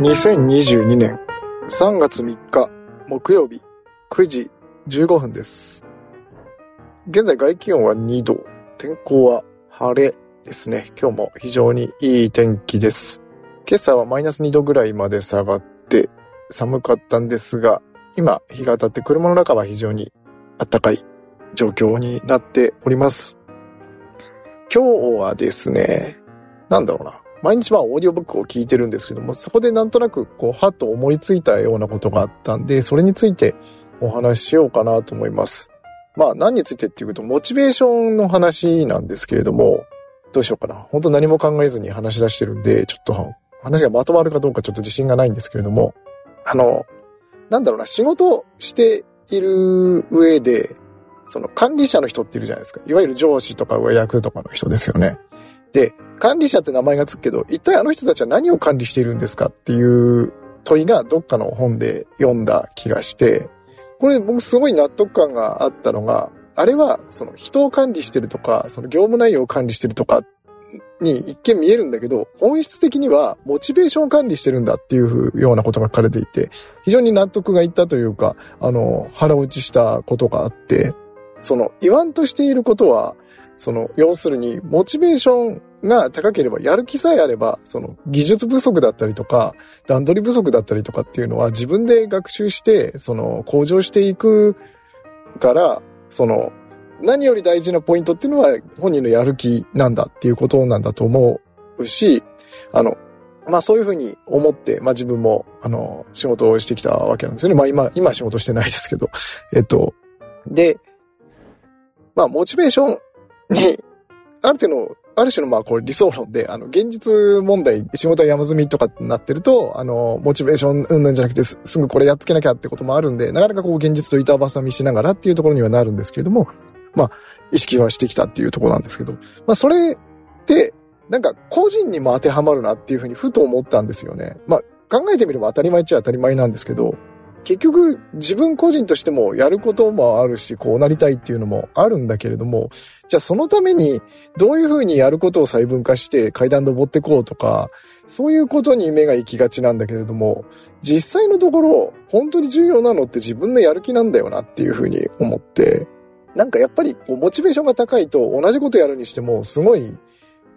2022年3月3日木曜日9時15分です。現在外気温は2度、天候は晴れですね。今日も非常にいい天気です。今朝はマイナス2度ぐらいまで下がって寒かったんですが、今日が当たって車の中は非常に暖かい状況になっております。今日はですね、なんだろうな。毎日まあオーディオブックを聞いてるんですけども、そこでなんとなくこう、はっと思いついたようなことがあったんで、それについてお話ししようかなと思います。まあ何についてっていうと、モチベーションの話なんですけれども、どうしようかな。本当何も考えずに話し出してるんで、ちょっと話がまとまるかどうかちょっと自信がないんですけれども、あの、なんだろうな、仕事をしている上で、その管理者の人っているじゃないですか。いわゆる上司とか上役とかの人ですよね。で、管理者って名前がつくけど、一体あの人たちは何を管理しているんですかっていう問いがどっかの本で読んだ気がして、これ僕すごい納得感があったのが、あれはその人を管理してるとか、その業務内容を管理してるとかに一見見えるんだけど、本質的にはモチベーションを管理してるんだっていうようなことが書かれていて、非常に納得がいったというか、あの、腹落ちしたことがあって、その言わんとしていることは、その、要するに、モチベーションが高ければ、やる気さえあれば、その、技術不足だったりとか、段取り不足だったりとかっていうのは、自分で学習して、その、向上していくから、その、何より大事なポイントっていうのは、本人のやる気なんだっていうことなんだと思うし、あの、まあそういうふうに思って、まあ自分も、あの、仕事をしてきたわけなんですよね。まあ今、今仕事してないですけど。えっと、で、まあモチベーションに、ある程度、ある種のまあこれ理想論で、あの、現実問題、仕事は山積みとかってなってると、あの、モチベーションうんぬんじゃなくてす、すぐこれやっとけなきゃってこともあるんで、なかなかこう現実と板挟みしながらっていうところにはなるんですけれども、まあ、意識はしてきたっていうところなんですけど、まあそれって、なんか個人にも当てはまるなっていうふうにふと思ったんですよね。まあ考えてみれば当たり前っちゃ当たり前なんですけど、結局自分個人としてもやることもあるし、こうなりたいっていうのもあるんだけれども、じゃあそのためにどういうふうにやることを細分化して階段登ってこうとか、そういうことに目が行きがちなんだけれども、実際のところ本当に重要なのって自分のやる気なんだよなっていうふうに思って、なんかやっぱりこうモチベーションが高いと同じことやるにしてもすごい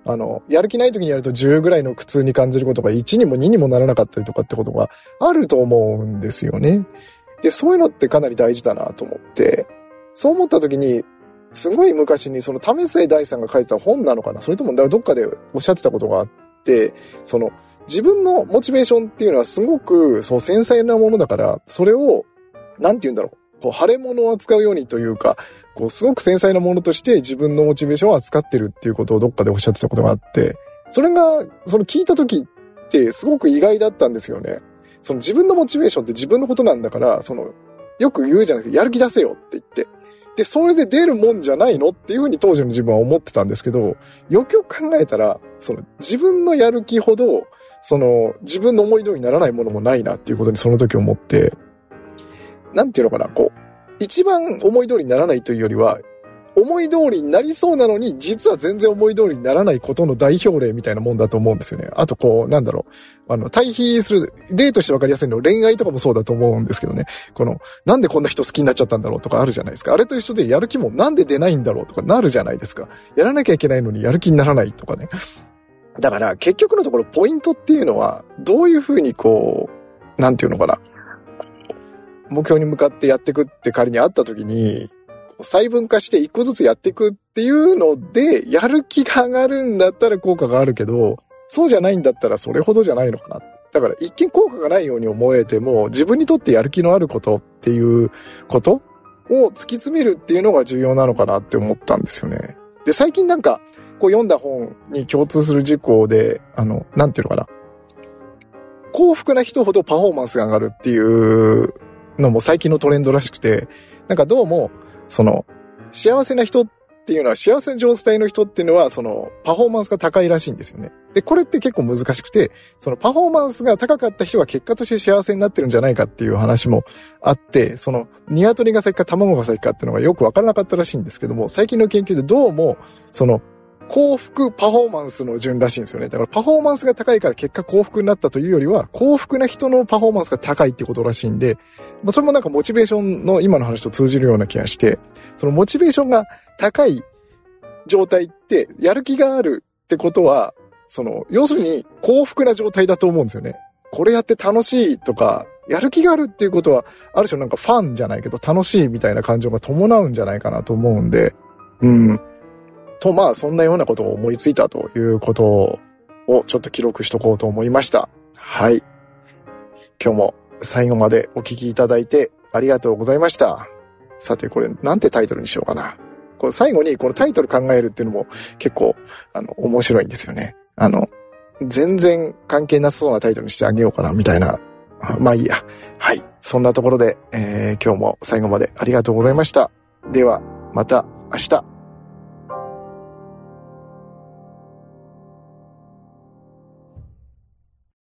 あの、やる気ない時にやると10ぐらいの苦痛に感じることが1にも2にもならなかったりとかってことがあると思うんですよね。で、そういうのってかなり大事だなと思って、そう思った時に、すごい昔にその為末大さんが書いてた本なのかな？それともどっかでおっしゃってたことがあって、その自分のモチベーションっていうのはすごくそう繊細なものだから、それを、なんて言うんだろう。こう、腫れ物を扱うようにというか、こう、すごく繊細なものとして自分のモチベーションを扱ってるっていうことをどっかでおっしゃってたことがあって、それが、その聞いた時ってすごく意外だったんですよね。その自分のモチベーションって自分のことなんだから、その、よく言うじゃなくて、やる気出せよって言って。で、それで出るもんじゃないのっていうふうに当時の自分は思ってたんですけど、よくよく考えたら、その自分のやる気ほど、その自分の思い通りにならないものもないなっていうことにその時思って、なんていうのかな、こう、一番思い通りにならないというよりは、思い通りになりそうなのに、実は全然思い通りにならないことの代表例みたいなもんだと思うんですよね。あとこう、なんだろう。あの、対比する、例として分かりやすいのは恋愛とかもそうだと思うんですけどね。この、なんでこんな人好きになっちゃったんだろうとかあるじゃないですか。あれと一緒でやる気もなんで出ないんだろうとかなるじゃないですか。やらなきゃいけないのにやる気にならないとかね。だから結局のところポイントっていうのは、どういうふうにこう、なんていうのかな。目標に向かってやっていくって仮にあった時に、細分化して一個ずつやっていくっていうので、やる気が上がるんだったら効果があるけど、そうじゃないんだったらそれほどじゃないのかな。だから一見効果がないように思えても、自分にとってやる気のあることっていうことを突き詰めるっていうのが重要なのかなって思ったんですよね。で、最近なんか、こう読んだ本に共通する事項で、あの、なんていうのかな。幸福な人ほどパフォーマンスが上がるっていうのも最近のトレンドらしくて、なんかどうも、その、幸せな人っていうのは、幸せな状態の人っていうのは、その、パフォーマンスが高いらしいんですよね。で、これって結構難しくて、そのパフォーマンスが高かった人が結果として幸せになってるんじゃないかっていう話もあって、その、鶏が先か卵が先かっていうのがよくわからなかったらしいんですけども、最近の研究でどうも、その、幸福パフォーマンスの順らしいんですよね。だからパフォーマンスが高いから結果幸福になったというよりは、幸福な人のパフォーマンスが高いってことらしいんで、まあ、それもなんかモチベーションの今の話と通じるような気がして、そのモチベーションが高い状態って、やる気があるってことは、その、要するに幸福な状態だと思うんですよね。これやって楽しいとか、やる気があるっていうことは、ある種なんかファンじゃないけど楽しいみたいな感情が伴うんじゃないかなと思うんで、うん。と、まあ、そんなようなことを思いついたということを、ちょっと記録しとこうと思いました。はい。今日も最後までお聞きいただいてありがとうございました。さて、これ、なんてタイトルにしようかな。これ最後にこのタイトル考えるっていうのも結構、あの、面白いんですよね。あの、全然関係なさそうなタイトルにしてあげようかな、みたいな。まあいいや。はい。そんなところで、えー、今日も最後までありがとうございました。では、また明日。